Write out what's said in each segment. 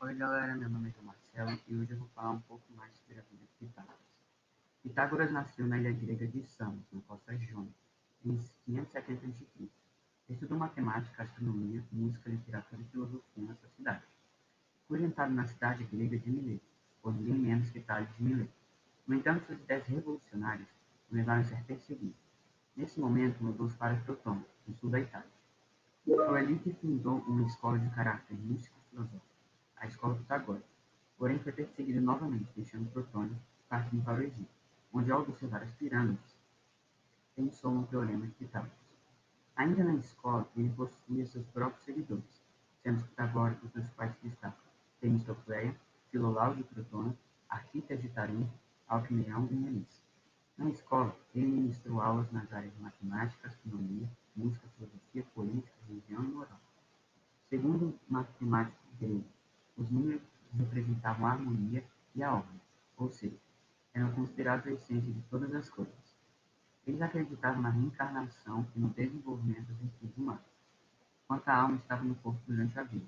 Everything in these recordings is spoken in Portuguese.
Oi galera, meu nome é Marcelo e hoje eu vou falar um pouco mais sobre a vida de Pitágoras. Pitágoras nasceu na ilha grega de Samos, na costa jônica, em 570 a.C. Estudou matemática, astronomia, música, literatura e filosofia nessa cidade. Foi orientado na cidade grega de Mileto, por ninguém menos que Tales de Mileto. No entanto, suas ideias revolucionárias o levaram a ser perseguido. Nesse momento, mudou-se para Crotone, no sul da Itália. Proelite fundou uma escola de caráter místico-filosófico a escola pitagórica, porém foi perseguido novamente, deixando Protônio partindo para o Egito, onde, ao observar as pirâmides, pensou no teorema de Pitágoras. Ainda na escola, ele possuía seus próprios seguidores, sendo os pitagóricos dos quais se destacam Temistocleia, Filolau de Protônio, Arquitas de Tarim, Alcmeão e Melissa. Na escola, ele ministrou aulas nas áreas de matemática, astronomia, música, filosofia, política, religião e moral. Segundo o matemático grego os números representavam a harmonia e a ordem, ou seja, eram considerados a essência de todas as coisas. Eles acreditavam na reencarnação e no desenvolvimento dos espíritos humanos, enquanto a alma estava no corpo durante a vida.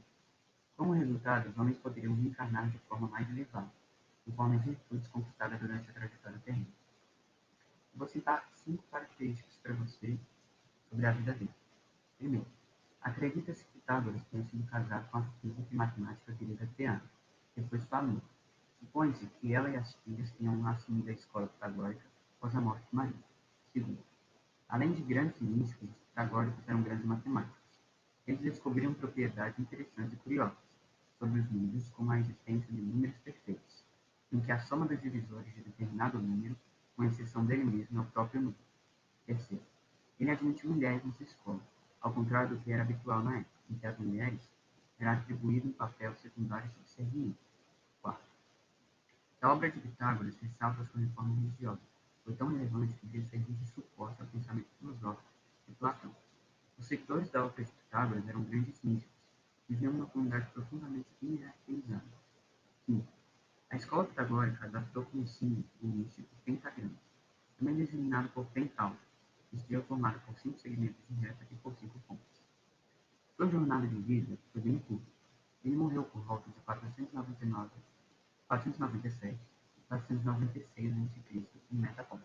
Como resultado, os homens poderiam reencarnar de forma mais elevada, conforme as virtudes conquistadas durante a trajetória terrena. Vou citar cinco características para você sobre a vida dele. Primeiro, Acredita-se que Pitágoras tenha sido casado com a física e matemática grega Teana, que foi sua amiga. Supõe-se que ela e as filhas tenham assumido a escola pitagórica após a morte de Maria. Segundo, além de grandes místicos, os pitagóricos eram grandes matemáticos. Eles descobriram propriedades interessantes e curiosas sobre os números, como a existência de números perfeitos, em que a soma dos divisores de determinado número, com exceção dele mesmo, é o próprio número. Terceiro, ele admitiu mulheres nessa escola, ao contrário do que era habitual na época, em que as mulheres era atribuído um papel secundário subserviente. Quarto, a obra de Pitágoras ressalta sua reforma religiosa, foi tão relevante que devia servir de suporte ao pensamento filosófico de Platão. Os seguidores da obra de Pitágoras eram grandes místicos, viviam numa comunidade profundamente hierarquizada. Quinto, a escola pitagórica adaptou como símbolo o místico pentagrama, também designado por Pentauro, Estrela formada por cinco segmentos de reta e por cinco pontos. Sua jornada de vida foi bem curta. Ele morreu por volta de 499, 497 e 496 a.C. em Metapont.